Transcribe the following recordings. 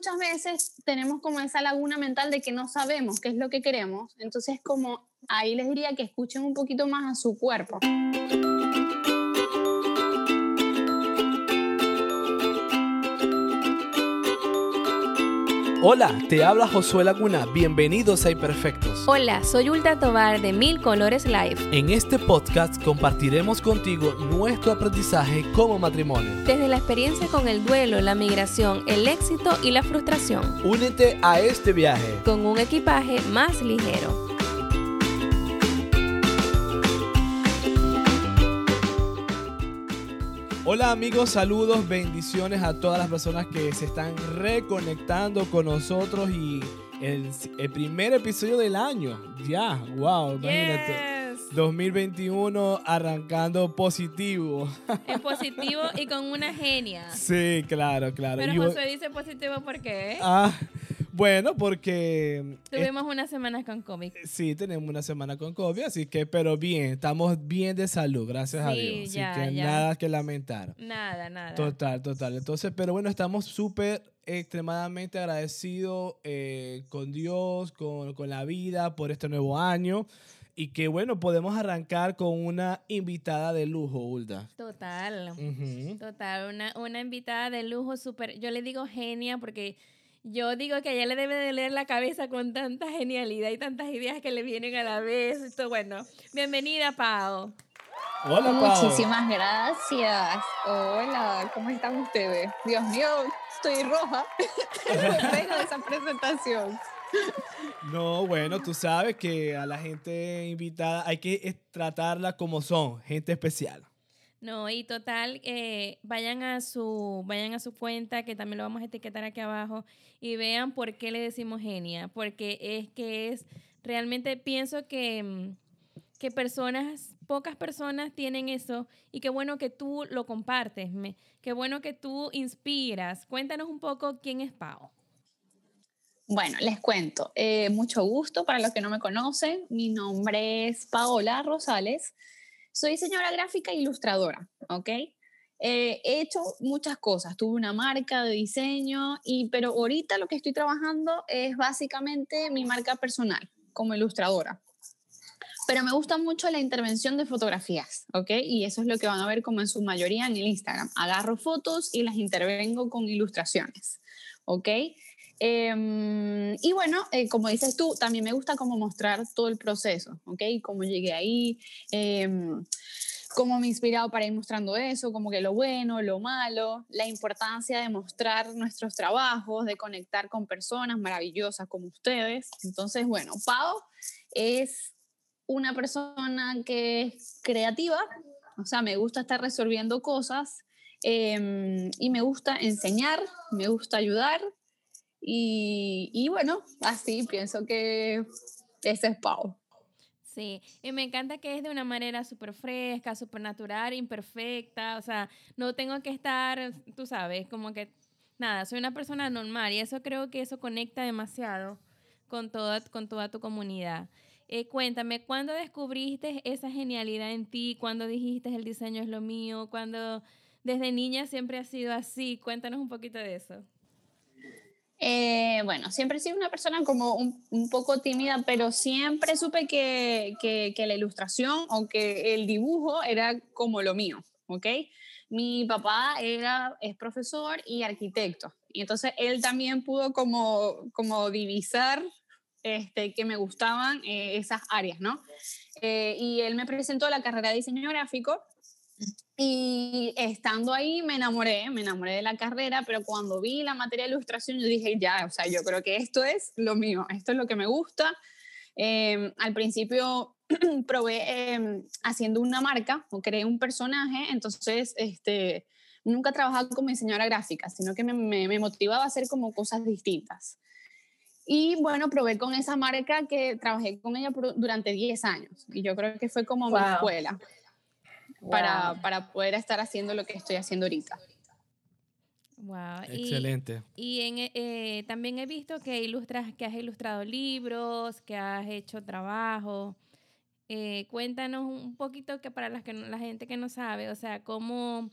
muchas veces tenemos como esa laguna mental de que no sabemos qué es lo que queremos. Entonces, como ahí les diría que escuchen un poquito más a su cuerpo. Hola, te habla Josué Laguna. Bienvenidos a Imperfectos. Hola, soy Ulta Tobar de Mil Colores Live. En este podcast compartiremos contigo nuestro aprendizaje como matrimonio. Desde la experiencia con el duelo, la migración, el éxito y la frustración. Únete a este viaje con un equipaje más ligero. Hola amigos, saludos, bendiciones a todas las personas que se están reconectando con nosotros y el, primer episodio del año. Ya, wow, imagínate. 2021 arrancando positivo. Es positivo y con una genia. Sí, claro, claro. Pero José dice positivo ¿por qué? Ah, bueno, porque... Tuvimos unas semanas con COVID. Sí, tenemos una semana con COVID, así que, pero bien, estamos bien de salud, gracias a Dios. Así que nada que lamentar. Nada, nada. Total, total. Entonces, pero bueno, estamos súper extremadamente agradecidos eh, con Dios, con, con la vida, por este nuevo año. Y que bueno, podemos arrancar con una invitada de lujo, Ulda. Total. Total. Una, una invitada de lujo súper. Yo le digo genia porque yo digo que a ella le debe de leer la cabeza con tanta genialidad y tantas ideas que le vienen a la vez. Esto, bueno, bienvenida, Pau. Hola, Pau. Muchísimas gracias. Hola, ¿cómo están ustedes? Dios mío, estoy roja. Vengo de esa presentación. No, bueno, tú sabes que a la gente invitada hay que tratarla como son, gente especial. No, y total, eh, vayan, a su, vayan a su cuenta, que también lo vamos a etiquetar aquí abajo, y vean por qué le decimos genia. Porque es que es, realmente pienso que, mm, que personas, pocas personas tienen eso, y qué bueno que tú lo compartes, me, qué bueno que tú inspiras. Cuéntanos un poco quién es Pau. Bueno, les cuento. Eh, mucho gusto para los que no me conocen. Mi nombre es Paola Rosales. Soy diseñadora gráfica e ilustradora, ¿ok? Eh, he hecho muchas cosas, tuve una marca de diseño, y, pero ahorita lo que estoy trabajando es básicamente mi marca personal como ilustradora. Pero me gusta mucho la intervención de fotografías, ¿ok? Y eso es lo que van a ver como en su mayoría en el Instagram. Agarro fotos y las intervengo con ilustraciones, ¿ok? Em, y bueno, eh, como dices tú, también me gusta como mostrar todo el proceso, ¿ok? Cómo llegué ahí, em, cómo me he inspirado para ir mostrando eso, como que lo bueno, lo malo, la importancia de mostrar nuestros trabajos, de conectar con personas maravillosas como ustedes. Entonces, bueno, Pau es una persona que es creativa, o sea, me gusta estar resolviendo cosas em, y me gusta enseñar, me gusta ayudar y, bueno, así pienso que ese es Pau. Sí, y me encanta que es de una manera súper fresca, súper natural, imperfecta, o sea, no tengo que estar, tú sabes, como que, nada, soy una persona normal y eso creo que eso conecta demasiado con toda, con toda tu comunidad. Eh, cuéntame, ¿cuándo descubriste esa genialidad en ti? ¿Cuándo dijiste el diseño es lo mío? ¿Cuándo desde niña siempre ha sido así? Cuéntanos un poquito de eso. Eh, bueno, siempre he sido una persona como un, poco tímida, pero siempre supe que, la ilustración o que el dibujo era como lo mío, ¿ok? Mi papá era, es profesor y arquitecto, y entonces él también pudo como, como divisar este, que me gustaban eh, esas áreas, ¿no? Eh, y él me presentó la carrera de diseño gráfico y estando ahí me enamoré, me enamoré de la carrera, pero cuando vi la materia de ilustración yo dije, ya, o sea, yo creo que esto es lo mío, esto es lo que me gusta. Em, al principio probé em, haciendo una marca o creé un personaje, entonces este, nunca trabajaba como diseñadora gráfica, sino que me, me, motivaba a hacer como cosas distintas. Y bueno, probé con esa marca que trabajé con ella durante 10 años y yo creo que fue como mi escuela para, para, poder estar haciendo lo que estoy haciendo ahorita. Wow. Excelente. Y, en, eh, también he visto que ilustras, que has ilustrado libros, que has hecho trabajo. Eh, cuéntanos un poquito que para las que la gente que no sabe, o sea, cómo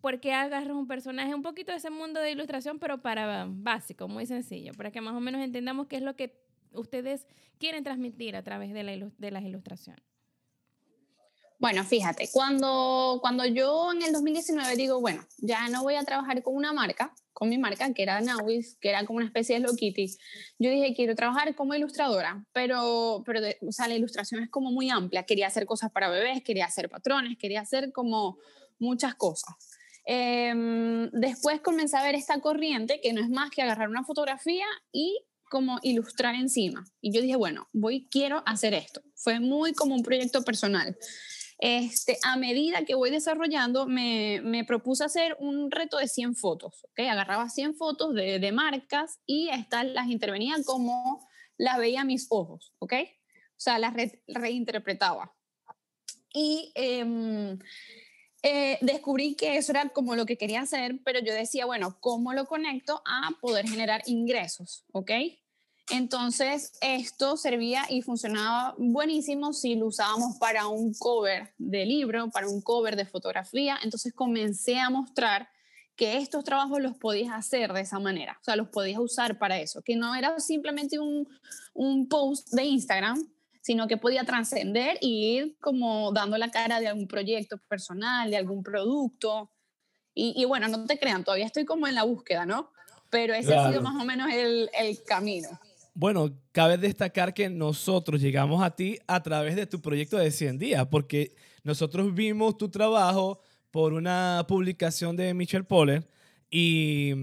¿por qué agarras un personaje? Un poquito de ese mundo de ilustración, pero para básico, muy sencillo, para que más o menos entendamos qué es lo que ustedes quieren transmitir a través de, la de las ilustraciones. Bueno, fíjate, cuando, cuando yo en el 2019 digo, bueno, ya no voy a trabajar con una marca, con mi marca, que era Nawis, que era como una especie de Hello Kitty, yo dije, quiero trabajar como ilustradora, pero, pero o sea, la ilustración es como muy amplia. Quería hacer cosas para bebés, quería hacer patrones, quería hacer como muchas cosas. Em, después comencé a ver esta corriente, que no es más que agarrar una fotografía y como ilustrar encima. Y yo dije, bueno, voy, quiero hacer esto. Fue muy como un proyecto personal. Este, a medida que voy desarrollando, me, propuse hacer un reto de 100 fotos. ¿okay? Agarraba 100 fotos de, marcas y estas las intervenía como las veía mis ojos. ¿ok? O sea, las reinterpretaba. Y em, eh, descubrí que eso era como lo que quería hacer, pero yo decía, bueno, ¿cómo lo conecto a poder generar ingresos? ¿Ok? Entonces, esto servía y funcionaba buenísimo si lo usábamos para un cover de libro, para un cover de fotografía. Entonces, comencé a mostrar que estos trabajos los podías hacer de esa manera, o sea, los podías usar para eso, que no era simplemente un, un post de Instagram, sino que podía trascender y ir como dando la cara de algún proyecto personal, de algún producto. Y, y, bueno, no te crean, todavía estoy como en la búsqueda, ¿no? Pero ese ha sido más o menos el, el camino. Bueno, cabe destacar que nosotros llegamos a ti a través de tu proyecto de 100 días, porque nosotros vimos tu trabajo por una publicación de Michelle Poller y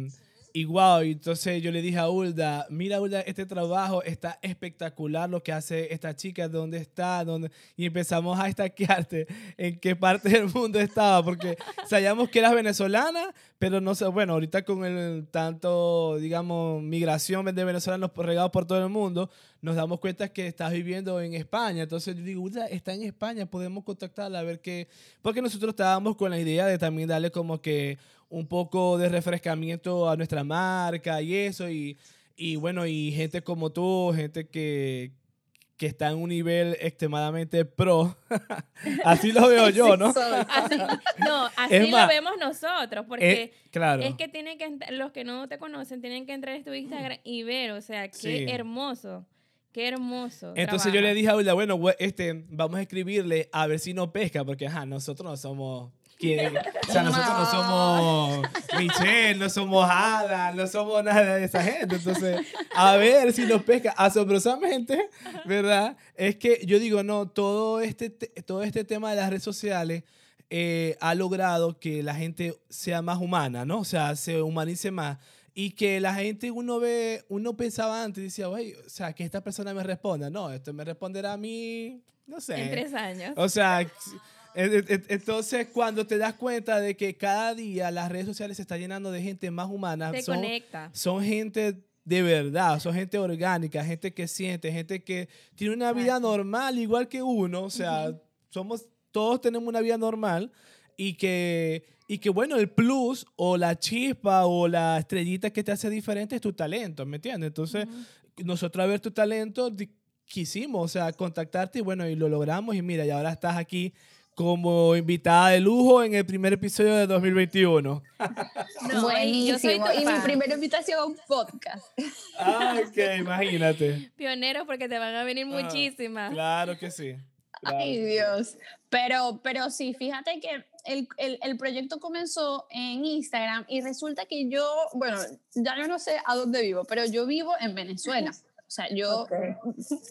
y wow, entonces yo le dije a Ulda, mira Ulda, este trabajo está espectacular lo que hace esta chica, dónde está, dónde... y empezamos a estaquearte en qué parte del mundo estaba, porque sabíamos que eras venezolana, pero no sé, bueno, ahorita con el tanto, digamos, migración de venezolanos regados por todo el mundo, nos damos cuenta que estás viviendo en España, entonces yo digo, Ulda, está en España, podemos contactarla a ver qué, porque nosotros estábamos con la idea de también darle como que un poco de refrescamiento a nuestra marca y eso. Y, y bueno, y gente como tú, gente que, que está en un nivel extremadamente pro. así lo veo yo, ¿no? así, no, así lo vemos nosotros, porque claro. es que tienen que los que no te conocen tienen que entrar en tu Instagram y ver, o sea, qué hermoso. Qué hermoso. Entonces yo le dije a bueno, este, vamos a escribirle a ver si no pesca, porque ajá, nosotros no somos o sea, nosotros no somos Michelle, no somos Ada, no somos nada de esa gente. Entonces, a ver si nos pesca. Asombrosamente, ¿verdad? Es que yo digo, no, todo este, todo este tema de las redes sociales eh, ha logrado que la gente sea más humana, ¿no? O sea, se humanice más. Y que la gente, uno ve, uno pensaba antes, decía, güey, o sea, que esta persona me responda. No, esto me responderá a mí, no sé. En tres años. O sea, entonces, cuando te das cuenta de que cada día las redes sociales se están llenando de gente más humana, son, conecta. son gente de verdad, son gente orgánica, gente que siente, gente que tiene una vida normal igual que uno, o sea, somos todos tenemos una vida normal y que y que bueno, el plus o la chispa o la estrellita que te hace diferente es tu talento, ¿me entiendes? Entonces, nosotros a ver tu talento quisimos, o sea, contactarte y bueno, y lo logramos y mira, y ahora estás aquí como invitada de lujo en el primer episodio de 2021. No, Buenísimo. Y mi primera invitación a un podcast. Ah, ok, imagínate. Pionero porque te van a venir ah, muchísimas. Claro que sí. Ay, Dios. Pero, pero sí, fíjate que el, el, el, proyecto comenzó en Instagram y resulta que yo, bueno, ya yo no sé a dónde vivo, pero yo vivo en Venezuela. O sea, yo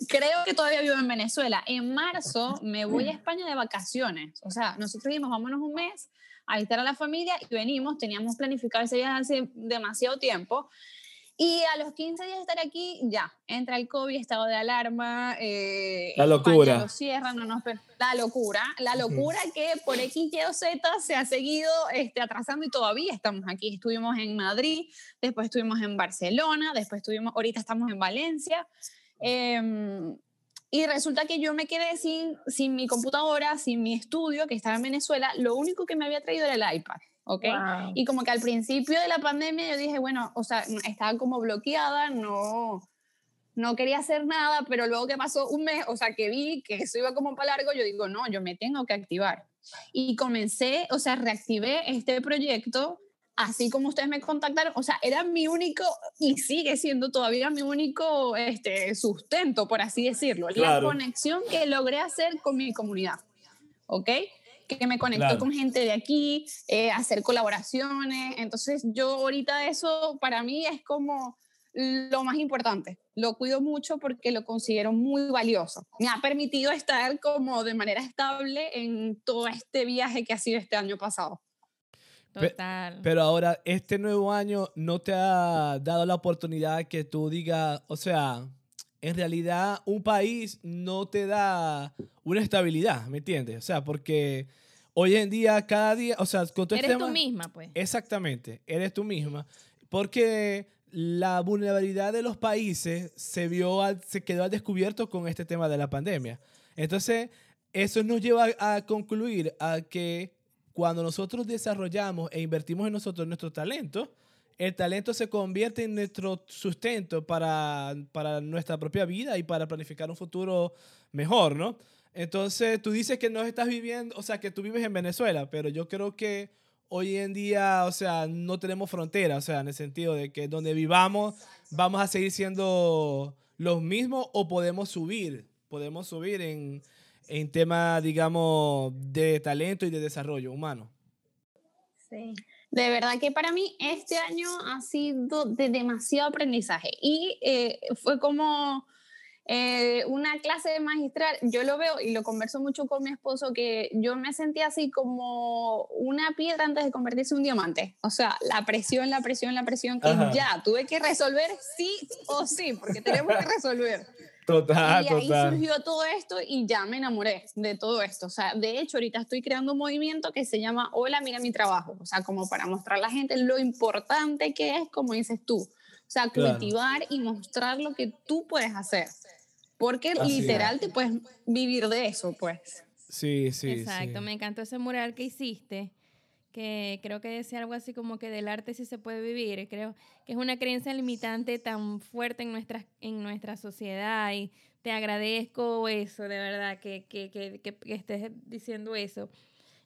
creo que todavía vivo en Venezuela. En marzo me voy a España de vacaciones. O sea, nosotros dijimos, vámonos un mes a visitar a la familia y venimos. Teníamos planificado ese viaje hace demasiado tiempo. Y a los 15 días de estar aquí, ya, entra el COVID, estado de alarma. Eh, la locura. Lo cierran, no nos, la locura. La locura que por X, Y o Z se ha seguido este, atrasando y todavía estamos aquí. Estuvimos en Madrid, después estuvimos en Barcelona, después estuvimos, ahorita estamos en Valencia. Em, y resulta que yo me quedé sin, sin mi computadora, sin mi estudio, que estaba en Venezuela. Lo único que me había traído era el iPad. ¿Ok? Y como que al principio de la pandemia yo dije, bueno, o sea, estaba como bloqueada, no, no quería hacer nada, pero luego que pasó un mes, o sea, que vi que eso iba como para largo, yo digo, no, yo me tengo que activar. y comencé, o sea, reactivé este proyecto así como ustedes me contactaron, o sea, era mi único y sigue siendo todavía mi único este, sustento, por así decirlo, la conexión que logré hacer con mi comunidad, ¿ok? Que me conectó con gente de aquí, eh, hacer colaboraciones, entonces yo ahorita eso para mí es como lo más importante, lo cuido mucho porque lo considero muy valioso. Me ha permitido estar como de manera estable en todo este viaje que ha sido este año pasado. Total. Pero ahora, este nuevo año no te ha dado la oportunidad que tú digas, o sea, en realidad un país no te da una estabilidad, ¿me entiendes? O sea, porque hoy en día, cada día, o sea, con Eres tú misma, pues. Exactamente, eres tú misma. Porque la vulnerabilidad de los países se vio, se quedó al descubierto con este tema de la pandemia. Entonces, eso nos lleva a concluir a que cuando nosotros desarrollamos e invertimos en nosotros nuestro talento, el talento se convierte en nuestro sustento para, para nuestra propia vida y para planificar un futuro mejor, ¿no? Entonces, tú dices que no estás viviendo, o sea, que tú vives en Venezuela, pero yo creo que hoy en día, o sea, no tenemos frontera, o sea, en el sentido de que donde vivamos vamos a seguir siendo los mismos o podemos subir, podemos subir en, en tema, digamos, de talento y de desarrollo humano. Sí. De verdad que para mí este año ha sido de demasiado aprendizaje y eh, fue como eh, una clase de magistral. Yo lo veo y lo converso mucho con mi esposo que yo me sentía así como una piedra antes de convertirse en un diamante. O sea, la presión, la presión, la presión que ya tuve que resolver sí o sí, porque tenemos que resolver. Total, y ahí surgió todo esto y ya me enamoré de todo esto. O sea, de hecho, ahorita estoy creando un movimiento que se llama Hola, mira mi trabajo. O sea, como para mostrar a la gente lo importante que es, como dices tú. O sea, cultivar y mostrar lo que tú puedes hacer. Porque literal te puedes vivir de eso, pues. Sí, sí. Exacto, me encantó ese mural que hiciste que creo que decía algo así como que del arte sí se puede vivir. Creo que es una creencia limitante tan fuerte en nuestra, en nuestra sociedad y te agradezco eso, de verdad, que, que, que, que estés diciendo eso.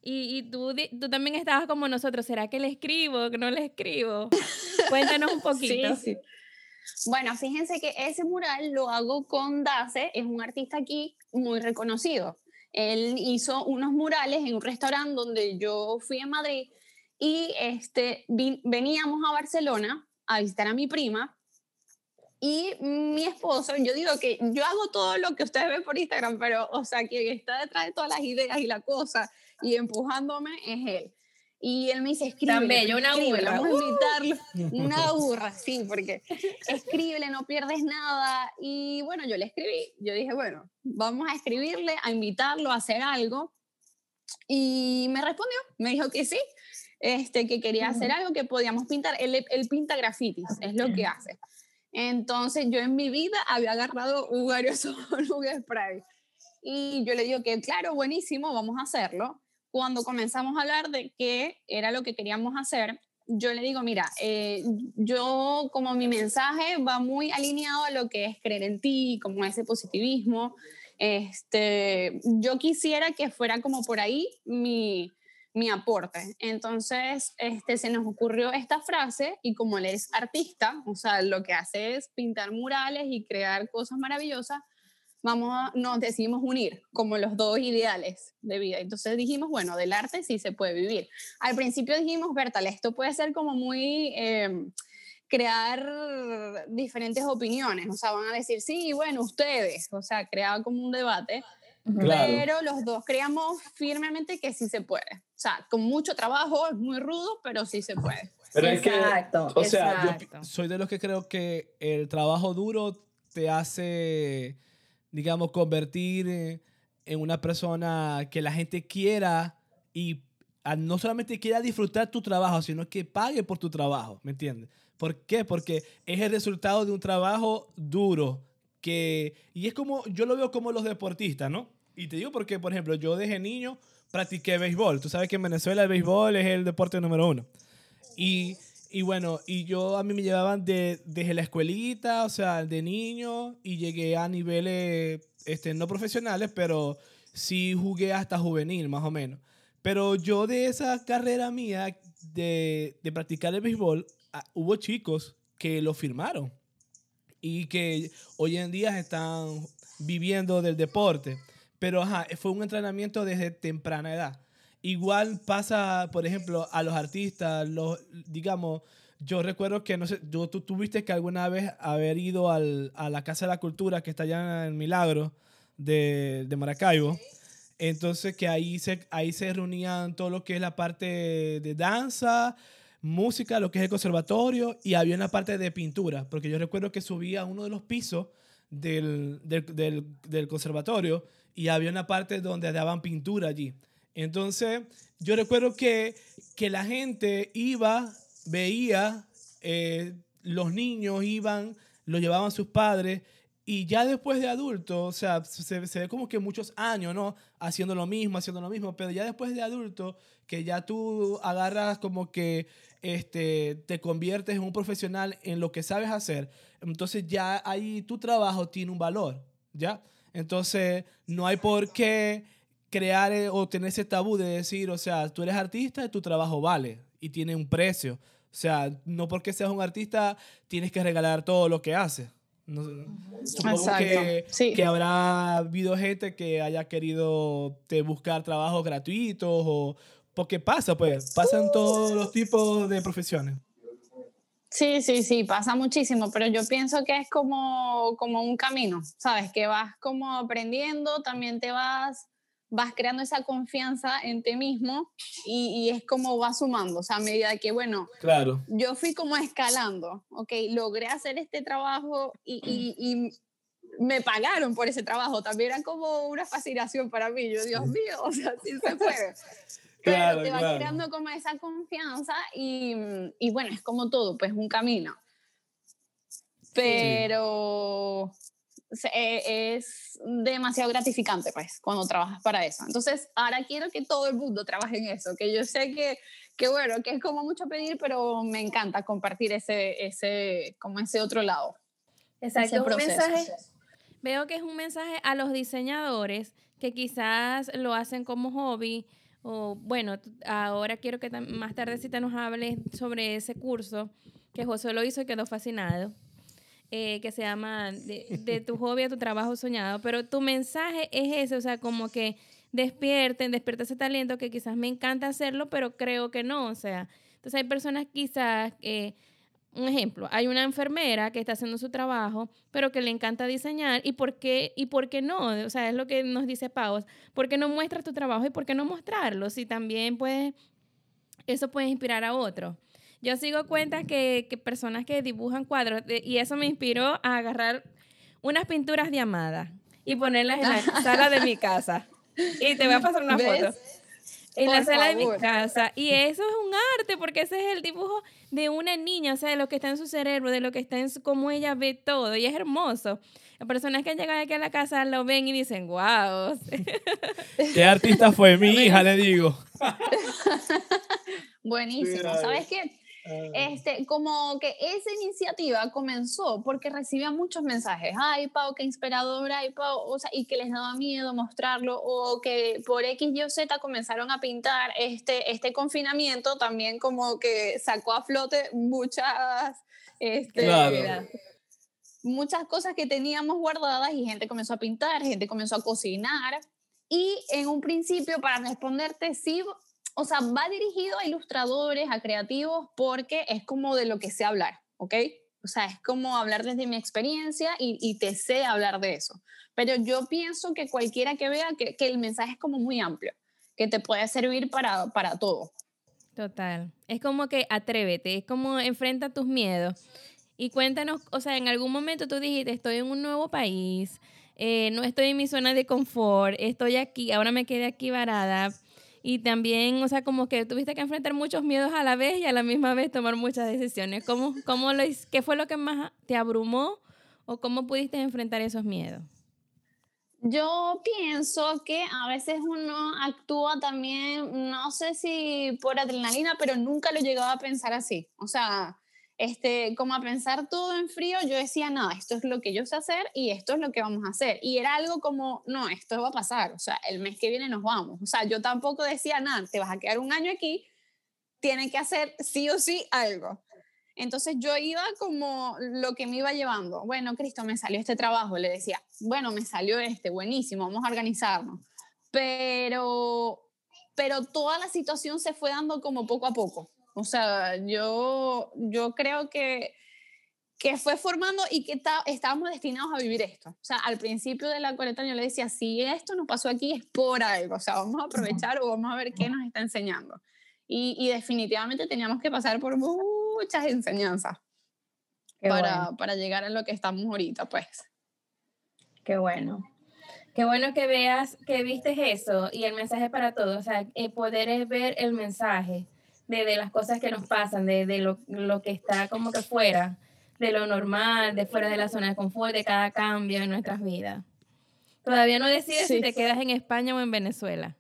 Y, y tú, tú también estabas como nosotros, ¿será que le escribo, que no le escribo? Cuéntanos un poquito. Sí, sí. Bueno, fíjense que ese mural lo hago con Dace, es un artista aquí muy reconocido. Él hizo unos murales en un restaurante donde yo fui en Madrid y este, veníamos a Barcelona a visitar a mi prima y mi esposo, yo digo que yo hago todo lo que ustedes ven por Instagram, pero, o sea, quien está detrás de todas las ideas y la cosa y empujándome es él. Y él me dice, escribe. una burra. Vamos a invitarlo. Una burra, sí, porque escribe, no pierdes nada. Y bueno, yo le escribí. Yo dije, bueno, vamos a escribirle, a invitarlo a hacer algo. Y me respondió, me dijo que sí, este, que quería hacer algo, que podíamos pintar. Él, él pinta grafitis, es lo que hace. Entonces yo en mi vida había agarrado un aerosol, un spray. Y yo le digo que, claro, buenísimo, vamos a hacerlo cuando comenzamos a hablar de qué era lo que queríamos hacer, yo le digo, mira, eh, yo como mi mensaje va muy alineado a lo que es creer en ti, como ese positivismo. Este, yo quisiera que fuera como por ahí mi, mi aporte. Entonces, este, se nos ocurrió esta frase y como él es artista, o sea, lo que hace es pintar murales y crear cosas maravillosas, vamos a, nos decidimos unir como los dos ideales de vida. Entonces dijimos, bueno, del arte sí se puede vivir. Al principio dijimos, Bertal, esto puede ser como muy... Em, crear diferentes opiniones, o sea, van a decir, sí, bueno, ustedes, o sea, creaba como un debate, pero los dos creamos firmemente que sí se puede, o sea, con mucho trabajo, es muy rudo, pero sí se puede. Pero exacto, o sea, yo soy de los que creo que el trabajo duro te hace digamos, convertir eh, en una persona que la gente quiera y no solamente quiera disfrutar tu trabajo, sino que pague por tu trabajo, ¿me entiendes? ¿Por qué? Porque es el resultado de un trabajo duro que, y es como, yo lo veo como los deportistas, ¿no? Y te digo porque, por ejemplo, yo desde niño practiqué béisbol. Tú sabes que en Venezuela el béisbol es el deporte número uno. Y y bueno, y yo a mí me llevaban de, desde la escuelita, o sea, de niño, y llegué a niveles este, no profesionales, pero sí jugué hasta juvenil, más o menos. Pero yo de esa carrera mía de, de practicar el béisbol, ah, hubo chicos que lo firmaron y que hoy en día están viviendo del deporte. Pero ajá, fue un entrenamiento desde temprana edad. Igual pasa, por ejemplo, a los artistas, los, digamos, yo recuerdo que, no sé, tú tuviste que alguna vez haber ido al, a la Casa de la Cultura que está allá en Milagro de, de Maracaibo. Entonces, que ahí se, ahí se reunían todo lo que es la parte de danza, música, lo que es el conservatorio, y había una parte de pintura, porque yo recuerdo que subía a uno de los pisos del, del, del, del conservatorio y había una parte donde daban pintura allí. Entonces, yo recuerdo que, que la gente iba, veía, eh, los niños iban, lo llevaban sus padres, y ya después de adulto, o sea, se, se, ve como que muchos años, ¿no? Haciendo lo mismo, haciendo lo mismo, pero ya después de adulto, que ya tú agarras como que este, te conviertes en un profesional en lo que sabes hacer, entonces ya ahí tu trabajo tiene un valor, ¿ya? Entonces, no hay por qué crear eh, o tener ese tabú de decir, o sea, tú eres artista y tu trabajo vale y tiene un precio. O sea, no porque seas un artista tienes que regalar todo lo que haces. No, supongo que, sí. que, habrá habido gente que haya querido te buscar trabajos gratuitos o porque pasa, pues, pasan todos los tipos de profesiones. Sí, sí, sí, pasa muchísimo, pero yo pienso que es como, como un camino, ¿sabes? Que vas como aprendiendo, también te vas vas creando esa confianza en ti mismo y, y, es como va sumando, o sea, a medida que, bueno, claro. yo fui como escalando, ok, logré hacer este trabajo y, y, y, me pagaron por ese trabajo, también era como una fascinación para mí, yo, Dios mío, o sea, sí se puede. Pero claro, te va claro. creando como esa confianza y, y bueno, es como todo, pues un camino. Pero... Sí eh, es demasiado gratificante, pues, cuando trabajas para eso. Entonces, ahora quiero que todo el mundo trabaje en eso, que yo sé que, que bueno, que es como mucho pedir, pero me encanta compartir ese, ese, como ese otro lado. Exacto, un mensaje, veo que es un mensaje a los diseñadores que quizás lo hacen como hobby, o bueno, ahora quiero que más tardecita nos hables sobre ese curso que José lo hizo y quedó fascinado eh, que se llama de, de, tu hobby a tu trabajo soñado, pero tu mensaje es ese, o sea, como que despierten, despierta ese talento que quizás me encanta hacerlo, pero creo que no, o sea, entonces hay personas quizás, eh, un ejemplo, hay una enfermera que está haciendo su trabajo, pero que le encanta diseñar, ¿y por qué, y por qué no? O sea, es lo que nos dice Pau, ¿por qué no muestras tu trabajo y por qué no mostrarlo? Si también puedes, eso puede inspirar a otros. Yo sigo cuentas que, que personas que dibujan cuadros y eso me inspiró a agarrar unas pinturas de Amada y ponerlas en la sala de mi casa. Y te voy a pasar una ¿Ves? foto. En Por la sala favor. de mi casa. Y eso es un arte, porque ese es el dibujo de una niña, o sea, de lo que está en su cerebro, de lo que está en su, cómo ella ve todo. Y es hermoso. Las personas que han llegado aquí a la casa lo ven y dicen, wow. ¿Qué artista fue mi hija? Le digo. Buenísimo. ¿Sabes qué? Ah. Este, como que esa iniciativa comenzó porque recibía muchos mensajes, ay Pau, qué inspiradora, ay Pau, o sea, y que les daba miedo mostrarlo, o que por X, Y o Z comenzaron a pintar este, este confinamiento, también como que sacó a flote muchas, este, claro. muchas cosas que teníamos guardadas y gente comenzó a pintar, gente comenzó a cocinar, y en un principio, para responderte, sí, o sea, va dirigido a ilustradores, a creativos, porque es como de lo que sé hablar, ¿ok? O sea, es como hablar desde mi experiencia y, y te sé hablar de eso. Pero yo pienso que cualquiera que vea que, que el mensaje es como muy amplio, que te puede servir para, para todo. Total. Es como que atrévete, es como enfrenta tus miedos. Y cuéntanos, o sea, en algún momento tú dijiste, estoy en un nuevo país, eh, no estoy en mi zona de confort, estoy aquí, ahora me quedé aquí varada y también, o sea, como que tuviste que enfrentar muchos miedos a la vez y a la misma vez tomar muchas decisiones. ¿Cómo, cómo lo, ¿Qué fue lo que más te abrumó o cómo pudiste enfrentar esos miedos? Yo pienso que a veces uno actúa también, no sé si por adrenalina, pero nunca lo llegaba a pensar así. O sea, este, como a pensar todo en frío, yo decía, nada, esto es lo que yo sé hacer y esto es lo que vamos a hacer. Y era algo como, no, esto va a pasar, o sea, el mes que viene nos vamos. O sea, yo tampoco decía, nada, te vas a quedar un año aquí, tiene que hacer sí o sí algo. Entonces yo iba como lo que me iba llevando. Bueno, Cristo, me salió este trabajo. Le decía, bueno, me salió este, buenísimo, vamos a organizarnos. Pero, pero toda la situación se fue dando como poco a poco. O sea, yo, yo creo que, que fue formando y que estábamos destinados a vivir esto. O sea, al principio de la cuarentena yo le decía, si esto nos pasó aquí es por algo. O sea, vamos a aprovechar o vamos a ver qué nos está enseñando. Y, y definitivamente teníamos que pasar por muchas enseñanzas para, para llegar a lo que estamos ahorita, pues. Qué bueno. Qué bueno que veas, que viste eso y el mensaje para todos. O sea, el poder es ver el mensaje de, de las cosas que nos pasan, de, de lo, lo, que está como que fuera, de lo normal, de fuera de la zona de confort, de cada cambio en nuestras vidas. Todavía no decides si te quedas en España o en Venezuela.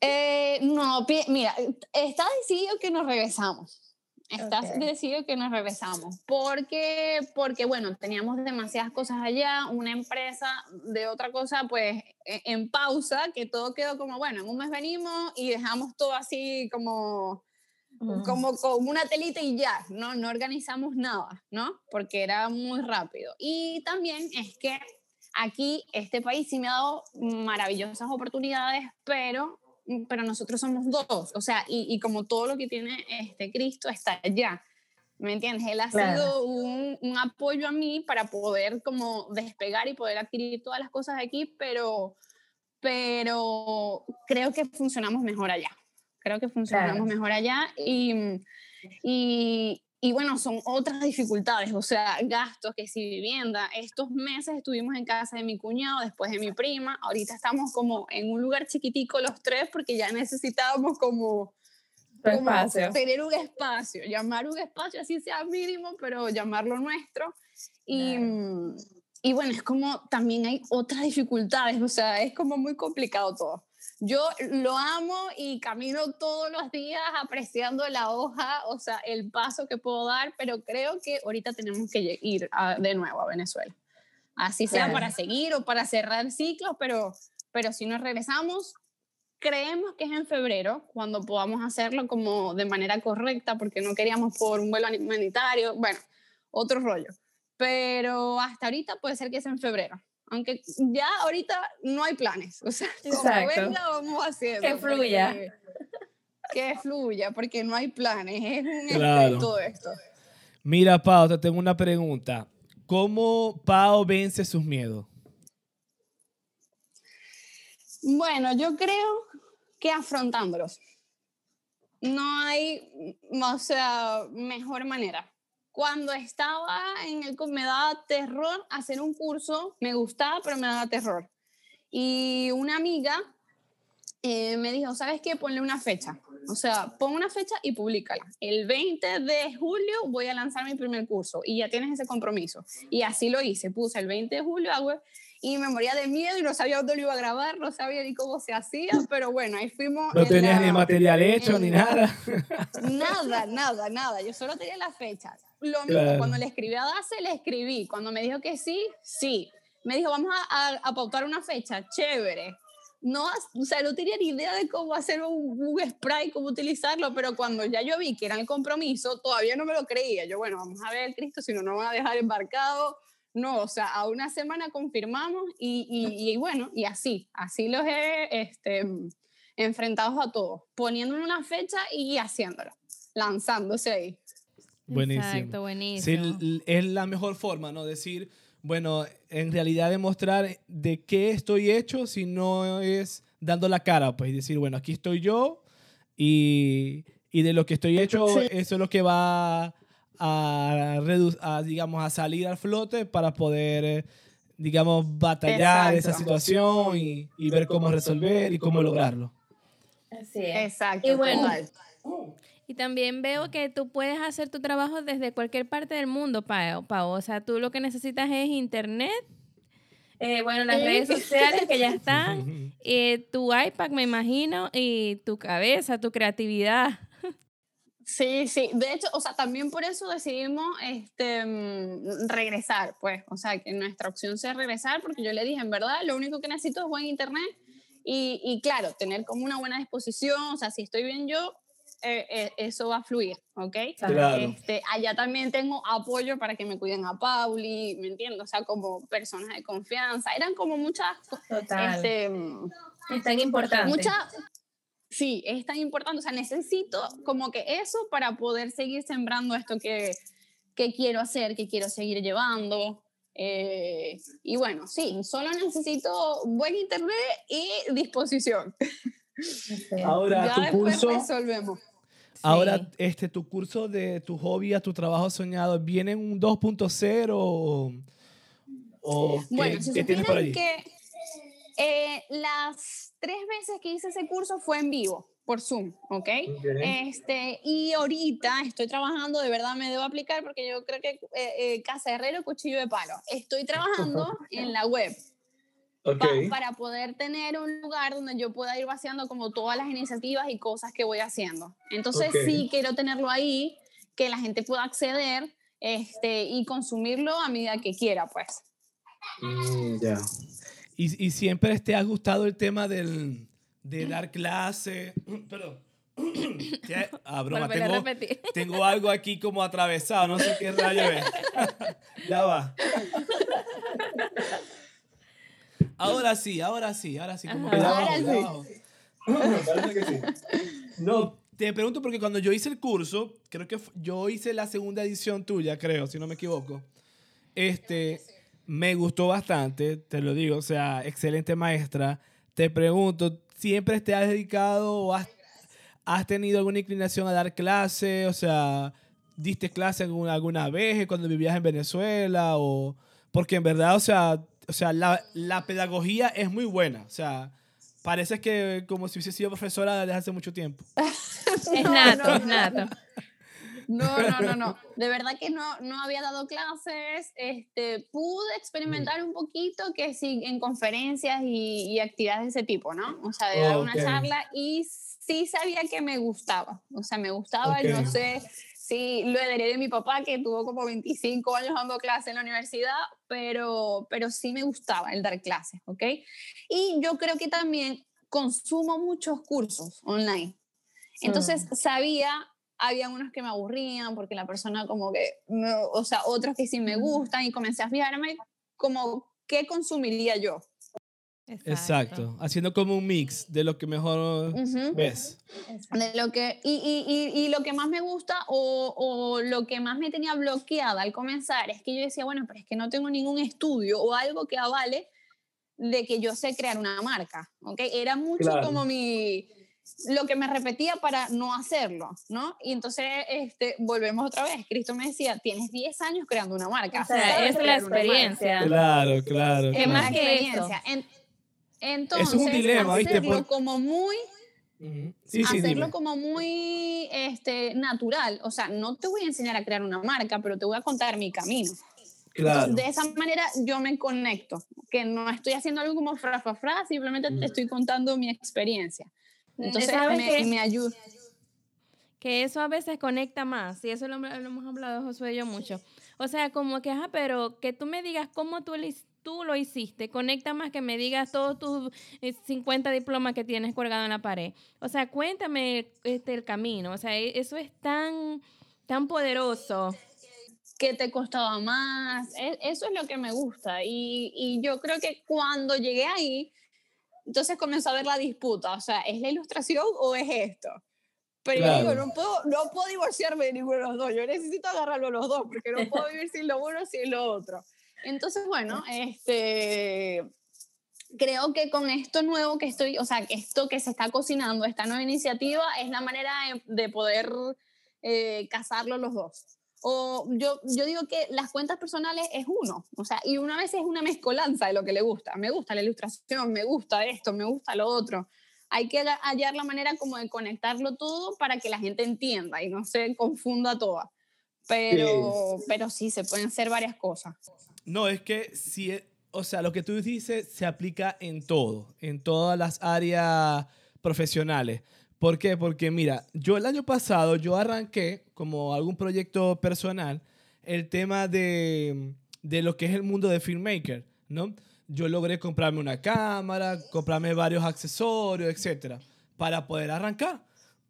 Eh, no, mira, está decidido que nos regresamos. Está decidido que nos regresamos. Porque, porque, bueno, teníamos demasiadas cosas allá, una empresa de otra cosa, pues e, en pausa, que todo quedó como, bueno, en un mes venimos y dejamos todo así como, como con una telita y ya, ¿no? No organizamos nada, ¿no? Porque era muy rápido. Y también es que aquí, este país sí me ha dado maravillosas oportunidades, pero Mm, pero nosotros somos dos, o sea, y, y, como todo lo que tiene este Cristo está allá, ¿me entiendes? Él ha sido un, un, apoyo a mí para poder como despegar y poder adquirir todas las cosas aquí, pero, pero creo que funcionamos mejor allá, creo que funcionamos mejor allá y, y, y bueno, son otras dificultades, o sea, gastos, que si vivienda. Estos meses estuvimos en casa de mi cuñado, después de mi prima. Ahorita estamos como en un lugar chiquitico los tres porque ya necesitábamos como, espacio. tener un espacio, llamar un espacio así sea mínimo, pero llamarlo nuestro. Y, y bueno, es como también hay otras dificultades, o sea, es como muy complicado todo. Yo lo amo y camino todos los días apreciando la hoja, o sea, el paso que puedo dar, pero creo que ahorita tenemos que ir de nuevo a Venezuela. Así sea para seguir o para cerrar ciclos, pero, pero si nos regresamos, creemos que es en febrero, cuando podamos hacerlo como de manera correcta, porque no queríamos por un vuelo humanitario, bueno, otro rollo. Pero hasta ahorita puede ser que sea en febrero aunque ya ahorita no hay planes, o sea, como venga vamos haciendo. Que fluya. que fluya, porque no hay planes, es un claro. todo esto. Mira, Pau, te tengo una pregunta. ¿Cómo Pau vence sus miedos? Bueno, yo creo que afrontándolos. No hay, o sea, mejor manera cuando estaba en el me daba terror hacer un curso, me gustaba, pero me daba terror. Y una amiga eh, me dijo, ¿sabes qué? Ponle una fecha. O sea, pon una fecha y públicala. El 20 de julio voy a lanzar mi primer curso y ya tienes ese compromiso. Y así lo hice. Puse el 20 de julio y me moría de miedo y no sabía dónde lo iba a grabar, no sabía ni cómo se hacía, pero bueno, ahí fuimos. No tenías ni material hecho ni nada. Nada, nada, nada. Yo solo tenía las fechas. Lo mismo, cuando le escribí a Dace, le escribí. Cuando me dijo que sí, sí. Me dijo, vamos a, a, pautar una fecha, chévere. No, o sea, no tenía ni idea de cómo hacer un, un, spray, cómo utilizarlo, pero cuando ya yo vi que era el compromiso, todavía no me lo creía. Yo, bueno, vamos a ver, Cristo, si no, no van a dejar embarcado. No, o sea, a una semana confirmamos y, y, y bueno, y así, así los he este, enfrentados a todos, poniéndole una fecha y haciéndolo, lanzándose ahí. Buenísimo. Exacto, buenísimo. Sí, es la mejor forma, ¿no? Decir, bueno, en realidad demostrar de qué estoy hecho, si no es dando la cara, pues decir, bueno, aquí estoy yo y, y de lo que estoy hecho, eso es lo que va a, a, digamos, a salir al flote para poder, digamos, batallar esa situación y, y, ver cómo resolver y cómo lograrlo. Así es. Exacto. Y bueno, y también veo que tú puedes hacer tu trabajo desde cualquier parte del mundo, Pau. O sea, tú lo que necesitas es internet, eh, bueno, las redes sociales que ya están, eh, tu iPad, me imagino, y tu cabeza, tu creatividad. Sí, sí. De hecho, o sea, también por eso decidimos este, mm, regresar, pues. O sea, que nuestra opción sea regresar, porque yo le dije, en verdad, lo único que necesito es buen internet y, y claro, tener como una buena disposición. O sea, si estoy bien yo, eh, eh, eso va a fluir, ¿ok? Claro. Este, allá también tengo apoyo para que me cuiden a Pauli, ¿me entiendes? O sea, como personas de confianza. Eran como muchas... Total. Este, es tan importante. mucha, sí, es tan importante. O sea, necesito como que eso para poder seguir sembrando esto que, que quiero hacer, que quiero seguir llevando. Eh, y bueno, sí, solo necesito buen internet y disposición. Ahora, ya tu después curso, resolvemos. ahora este, tu curso de tu hobby a tu trabajo soñado, ¿viene en un 2.0 o, o qué, Bueno, si qué tienes por supieran allí? que eh, las tres veces que hice ese curso fue en vivo, por Zoom, ¿ok? Este, y ahorita estoy trabajando, de verdad me debo aplicar porque yo creo que eh, eh, casa herrero, cuchillo de palo. Estoy trabajando en la web Ok. pa- para poder tener un lugar donde yo pueda ir vaciando como todas las iniciativas y cosas que voy haciendo. Entonces Ok. sí quiero tenerlo ahí, que la gente pueda acceder este, y consumirlo a medida que quiera, pues. Mm, ya. Y, y siempre te ha gustado el tema del, de dar clase. Perdón. ¿Qué? Ah, broma, tengo, tengo algo aquí como atravesado, no sé qué rayo es. ya va. Ahora sí, ahora sí, ahora sí. Como que Ahora sí. bajo. Parece que sí. No, te pregunto porque cuando yo hice el curso, creo que fu- yo hice la segunda edición tuya, creo, si no me equivoco. Este, me gustó bastante, te lo digo, o sea, excelente maestra. Te pregunto, ¿siempre te has dedicado o has, has tenido alguna inclinación a dar clase? O sea, ¿diste clase alguna, alguna vez cuando vivías en Venezuela? O, porque en verdad, o sea, o sea la, la pedagogía es muy buena. O sea, parece que como si hubiese sido profesora desde hace mucho tiempo. Es No, nato, no, es nato. No, no, no, no. De verdad que no, no había dado clases. Este, pude experimentar un poquito que sí en conferencias y, y actividades de ese tipo, ¿no? O sea, de dar una Ok. charla y sí sabía que me gustaba. O sea, me gustaba, Ok. no sé si lo heredé de mi papá que tuvo como 25 años dando clases en la universidad, pero, pero sí me gustaba el dar clases, ¿ok? Y yo creo que también consumo muchos cursos online. Entonces sabía, había unos que me aburrían porque la persona como que, o sea, otros que sí me gustan y comencé a fijarme como qué consumiría yo. Exacto. Haciendo como un mix de lo que mejor Ujú. ves. De lo que, y, y, y, y lo que más me gusta o, o lo que más me tenía bloqueada al comenzar es que yo decía, bueno, pero es que no tengo ningún estudio o algo que avale de que yo sé crear una marca, ¿ok? Era mucho Claro. como mi, lo que me repetía para no hacerlo, ¿no? Y entonces, este, volvemos otra vez, Cristo me decía, tienes 10 años creando una marca. O sea, es la crear una marca". experiencia. Claro, claro. ¿Qué claro. más que experiencia. En- entonces, es un dilema, ¿viste? Por- como muy Ujú. Sí, sí, hacerlo dime. como muy este, natural. O sea, no te voy a enseñar a crear una marca, pero te voy a contar mi camino. Claro. De esa manera yo me conecto, que no estoy haciendo algo como fra, fra, fra, simplemente te estoy contando mi experiencia. Entonces ¿Sabes me, me ayuda. que eso a veces conecta más, y eso lo, lo hemos hablado Josué y yo mucho. O sea, como que, ajá, pero que tú me digas cómo tú, tú lo hiciste, conecta más que me digas todos tus eh, 50 diplomas que tienes colgado en la pared. O sea, cuéntame este, el camino, o sea, e- eso es tan, tan poderoso. ¿Qué te costaba más? E- Eso es lo que me gusta. Y, y yo creo que cuando llegué ahí, entonces comenzó a ver la disputa. O sea, ¿es la ilustración o es esto? Pero yo Claro. digo, no puedo, no puedo divorciarme de ninguno de los dos. Yo necesito agarrarlo a los dos porque no puedo vivir sin lo uno sin lo otro. Entonces, bueno, este, creo que con esto nuevo que estoy, o sea, esto que se está cocinando, esta nueva iniciativa, es la manera de, de poder eh, casarlo los dos. O yo, yo digo que las cuentas personales es uno, o sea, y una vez es una mezcolanza de lo que le gusta. Me gusta la ilustración, me gusta esto, me gusta lo otro. Hay que ha- hallar la manera como de conectarlo todo para que la gente entienda y no se confunda toda. Pero, pero sí, se pueden hacer varias cosas. No, es que si, e- o sea, lo que tú dices se aplica en todo, en todas las áreas profesionales. ¿Por qué? Porque mira, yo el año pasado yo arranqué como algún proyecto personal el tema de, de lo que es el mundo de filmmaker, ¿no? Yo logré comprarme una cámara, comprarme varios accesorios, etcétera, para poder arrancar.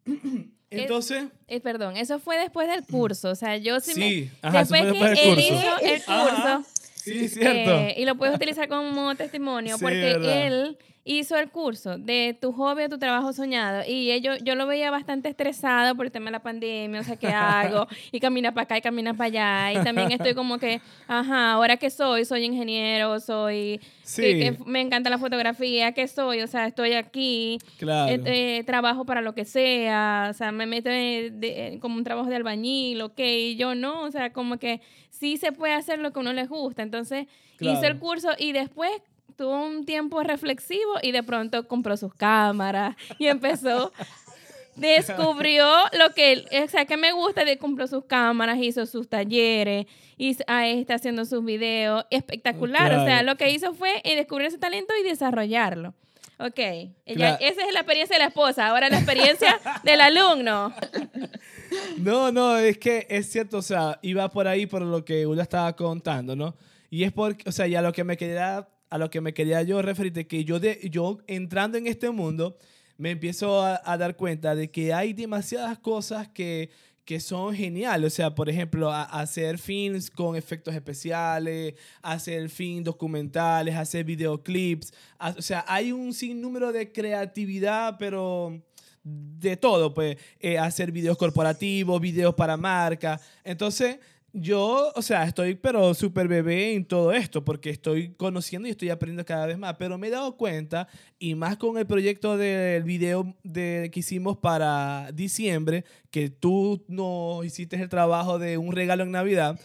Entonces. Perdón, eso fue después del curso. O sea, yo sí, sí me. Ajá, después, después que él hizo el Ajá. curso. Sí, cierto. eh, y lo puedes utilizar como testimonio Sí, porque verdad. él hizo el curso de tu hobby a tu trabajo soñado y yo, yo lo veía bastante estresado por el tema de la pandemia, o sea, ¿qué hago? Y camina para acá y camina para allá. Y también estoy como que, ajá, ahora que soy, soy ingeniero, soy, Sí. que, que me encanta la fotografía, ¿qué soy? O sea, estoy aquí, claro. eh, eh, trabajo para lo que sea, o sea, me meto de- en- como un trabajo de albañil, ok, y yo no, o sea, como que sí se puede hacer lo que a uno les gusta. Entonces, hizo el curso y después tuvo un tiempo reflexivo y de pronto compró sus cámaras y empezó descubrió lo que él- o sea que me gusta de compró sus cámaras hizo sus talleres y ahí está haciendo sus videos espectacular o sea lo que hizo fue eh, descubrir ese talento y desarrollarlo Ok, ella, Claro. esa es la experiencia de la esposa, ahora la experiencia del alumno. No, no, es que es cierto, o sea, iba por ahí por lo que Ula estaba contando, ¿no? Y es porque, o sea, ya lo que me quería, a lo que me quería yo referirte, que yo, de, yo entrando en este mundo, me empiezo a, a dar cuenta de que hay demasiadas cosas que, que son geniales. O sea, por ejemplo, a- hacer films con efectos especiales, hacer films documentales, hacer videoclips. a- o sea, hay un sinnúmero de creatividad, pero de todo, pues, eh, hacer videos corporativos, videos para marca. Entonces, yo, o sea, estoy pero súper bebé en todo esto, porque estoy conociendo y estoy aprendiendo cada vez más, pero me he dado cuenta, y más con el proyecto del video de, que hicimos para diciembre, que tú nos hiciste el trabajo de un regalo en Navidad.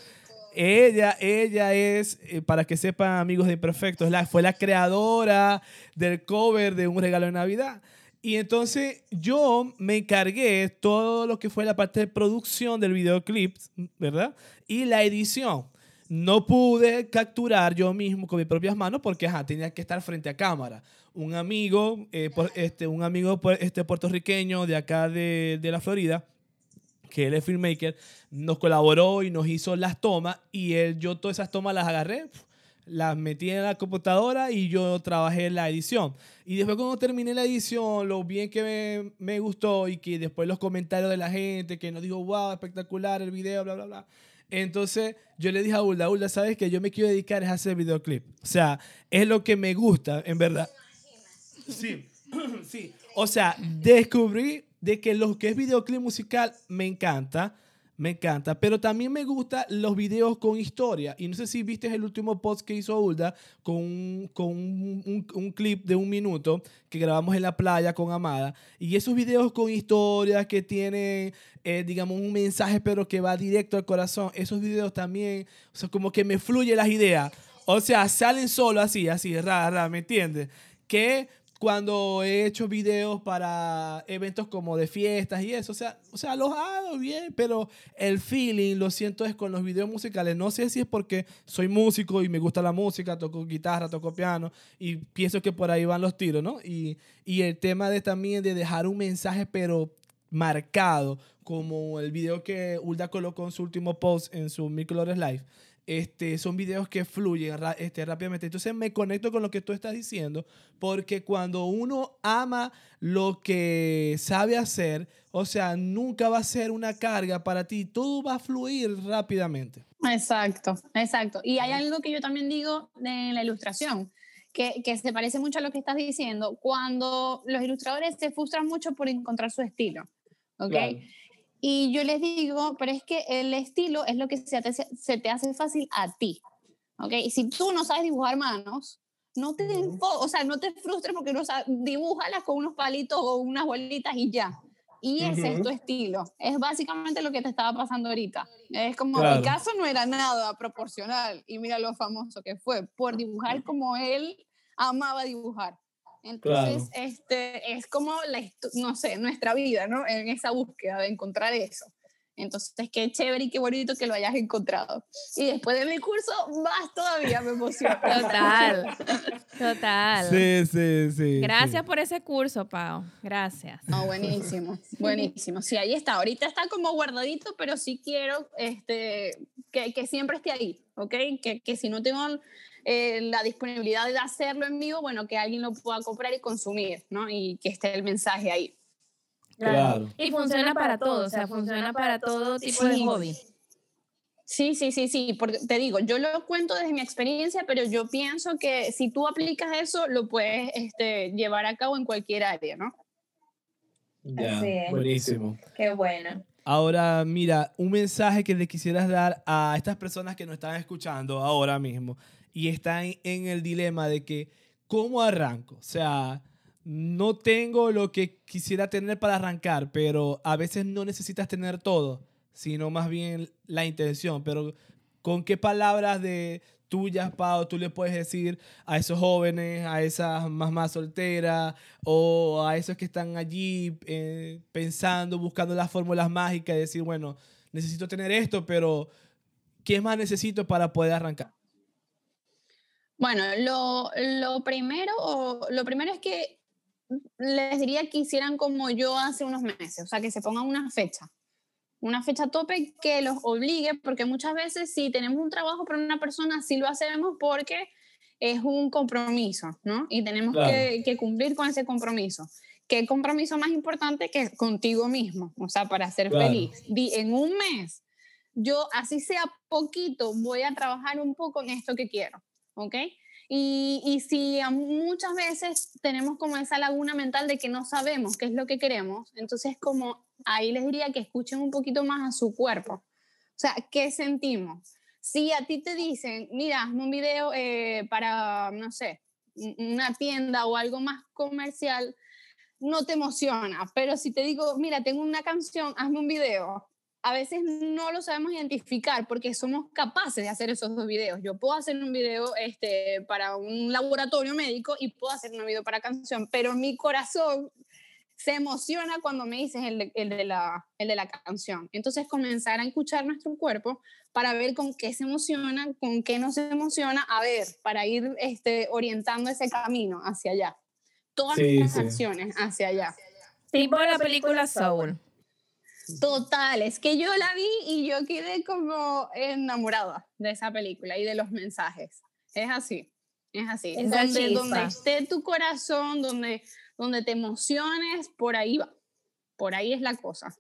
Ella, ella es, eh, para que sepan amigos de Imperfectos, la, fue la creadora del cover de Un Regalo de Navidad. Y entonces yo me encargué todo lo que fue la parte de producción del videoclip, ¿verdad? Y la edición. No pude capturar yo mismo con mis propias manos porque ajá, tenía que estar frente a cámara. Un amigo, eh, por- este, un amigo por- este, puertorriqueño de acá de, de la Florida, que él es filmmaker, nos colaboró y nos hizo las tomas y él, yo todas esas tomas las agarré, las metí en la computadora y yo trabajé en la edición. Y después cuando terminé la edición, lo bien que me, me gustó y que después los comentarios de la gente que nos dijo, wow, espectacular el video, bla, bla, bla. Entonces yo le dije a Ulda, Ulda, ¿sabes que Yo me quiero dedicar a hacer videoclip. O sea, es lo que me gusta, en verdad. Sí, sí. O sea, descubrí de que lo que es videoclip musical me encanta, me encanta, pero también me gustan los videos con historia. Y no sé si viste el último post que hizo Ulda con, un, con un, clip de un minuto que grabamos en la playa con Amada. Y esos videos con historias que tienen, eh, digamos, un mensaje, pero que va directo al corazón, esos videos también, o sea, como que me fluyen las ideas. O sea, salen solo así, así, ra, ra, ¿me entiendes? Que cuando he hecho videos para eventos como de fiestas y eso, o sea, o sea, los bien, pero el feeling lo siento es con los videos musicales. No sé si es porque soy músico y me gusta la música, toco guitarra, toco piano y pienso que por ahí van los tiros, ¿no? Y, y el tema de también de dejar un mensaje, pero marcado, como el video que Ulda colocó en su último post en su Mil Colores Live. Este, son videos que fluyen este, rápidamente. Entonces me conecto con lo que tú estás diciendo, porque cuando uno ama lo que sabe hacer, o sea, nunca va a ser una carga para ti, todo va a fluir rápidamente. Exacto, exacto. Y hay algo que yo también digo de la ilustración, que, que se parece mucho a lo que estás diciendo, cuando los ilustradores se frustran mucho por encontrar su estilo, ¿ok? Claro. Y yo les digo, pero es que el estilo es lo que se te, se te hace fácil a ti, ¿ok? Y si tú no sabes dibujar manos, no te, o sea, no te frustres porque no sabes, dibújalas con unos palitos o unas bolitas y ya. Y ese es tu estilo. Es básicamente lo que te estaba pasando ahorita. Es como, Claro. Picasso no era nada proporcional y mira lo famoso que fue por dibujar como él amaba dibujar. Entonces, este, es como, la, no sé, nuestra vida, ¿no? En esa búsqueda de encontrar eso. Entonces, qué chévere y qué bonito que lo hayas encontrado. Y después de mi curso, más todavía me emociona. Total, total. Sí, sí, sí. Gracias por ese curso, Pau. Gracias. No, buenísimo, buenísimo. Sí, ahí está. Ahorita está como guardadito, pero sí quiero este, que, que siempre esté ahí, ¿ok? Que, que si no tengo eh, la disponibilidad de hacerlo en vivo, bueno, que alguien lo pueda comprar y consumir, ¿no? Y que esté el mensaje ahí. Claro. Y funciona para todo, o sea, funciona para todo tipo de Sí. hobby. Sí, sí, sí, sí, porque te digo, yo lo cuento desde mi experiencia, pero yo pienso que si tú aplicas eso, lo puedes este, llevar a cabo en cualquier área, ¿no? Ya, Así es. buenísimo. Qué bueno. Ahora, mira, un mensaje que le quisieras dar a estas personas que nos están escuchando ahora mismo y están en el dilema de que, ¿cómo arranco? O sea, no tengo lo que quisiera tener para arrancar, pero a veces no necesitas tener todo, sino más bien la intención. Pero, ¿con qué palabras de tuyas, Pau, tú le puedes decir a esos jóvenes, a esas mamás solteras o a esos que están allí eh, pensando, buscando las fórmulas mágicas y decir, bueno, necesito tener esto, pero ¿qué más necesito para poder arrancar? Bueno, lo, lo primero, lo primero es que les diría que hicieran como yo hace unos meses, o sea, que se pongan una fecha, una fecha tope que los obligue, porque muchas veces si tenemos un trabajo para una persona, sí lo hacemos porque es un compromiso, ¿no? Y tenemos Claro. que, que cumplir con ese compromiso. ¿Qué compromiso más importante que contigo mismo? O sea, para ser Claro. feliz. Di, en un mes, yo, así sea poquito, voy a trabajar un poco en esto que quiero, ¿ok? Y, y si muchas veces tenemos como esa laguna mental de que no sabemos qué es lo que queremos, entonces como ahí les diría que escuchen un poquito más a su cuerpo. O sea, ¿qué sentimos? Si a ti te dicen, mira, hazme un video eh, para, no sé, un- una tienda o algo más comercial, no te emociona. Pero si te digo, mira, tengo una canción, hazme un video, a veces no lo sabemos identificar porque somos capaces de hacer esos dos videos. Yo puedo hacer un video este, para un laboratorio médico y puedo hacer un video para canción, pero mi corazón se emociona cuando me dices el de, el de la, el de la canción. Entonces comenzar a escuchar nuestro cuerpo para ver con qué se emociona, con qué no se emociona, a ver, para ir este, orientando ese camino hacia allá. Todas Sí, nuestras sí. acciones hacia allá. Tipo la película Soul. Total, es que yo la vi y yo quedé como enamorada de esa película y de los mensajes. Es así, es así. Esa Donde, donde esté tu corazón, donde, donde te emociones, por ahí va. Por ahí es la cosa.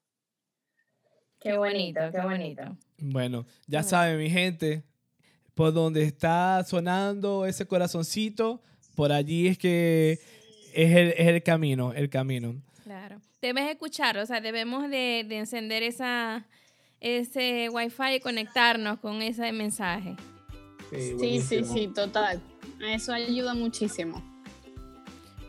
Qué bonito, qué bonito. Bueno, ya saben, mi gente, por donde está sonando ese corazoncito, por allí es que es el, es el camino, el camino. Claro. Debes escuchar, o sea, debemos de, de encender esa, ese wifi y conectarnos con ese mensaje. Sí, sí, sí, total. Eso ayuda muchísimo.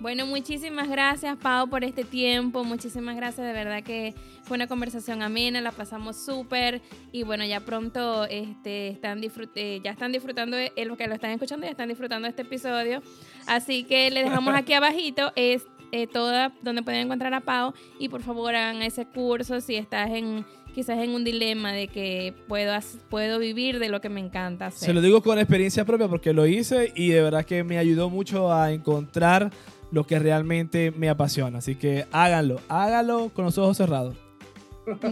Bueno, muchísimas gracias, Pau, por este tiempo. Muchísimas gracias, de verdad que fue una conversación amena, la pasamos súper. Y bueno, ya pronto este, están eh, ya están disfrutando, de, eh, los que lo están escuchando ya están disfrutando de este episodio. Así que le dejamos aquí abajito es eh, toda donde pueden encontrar a Pau. Y por favor hagan ese curso si estás en quizás en un dilema de que puedo, puedo vivir de lo que me encanta hacer. Se lo digo con experiencia propia porque lo hice y de verdad que me ayudó mucho a encontrar lo que realmente me apasiona. Así que háganlo, háganlo con los ojos cerrados.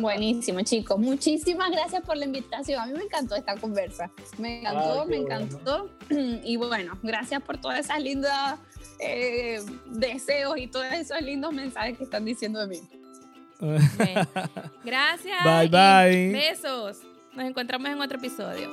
Buenísimo, chicos. Muchísimas gracias por la invitación. A mí me encantó esta conversa. Me encantó, Ay, me bueno. encantó. Y bueno, gracias por todas esas lindas eh, deseos y todos esos lindos mensajes que están diciendo de mí. Gracias. Bye, bye. Besos. Nos encontramos en otro episodio.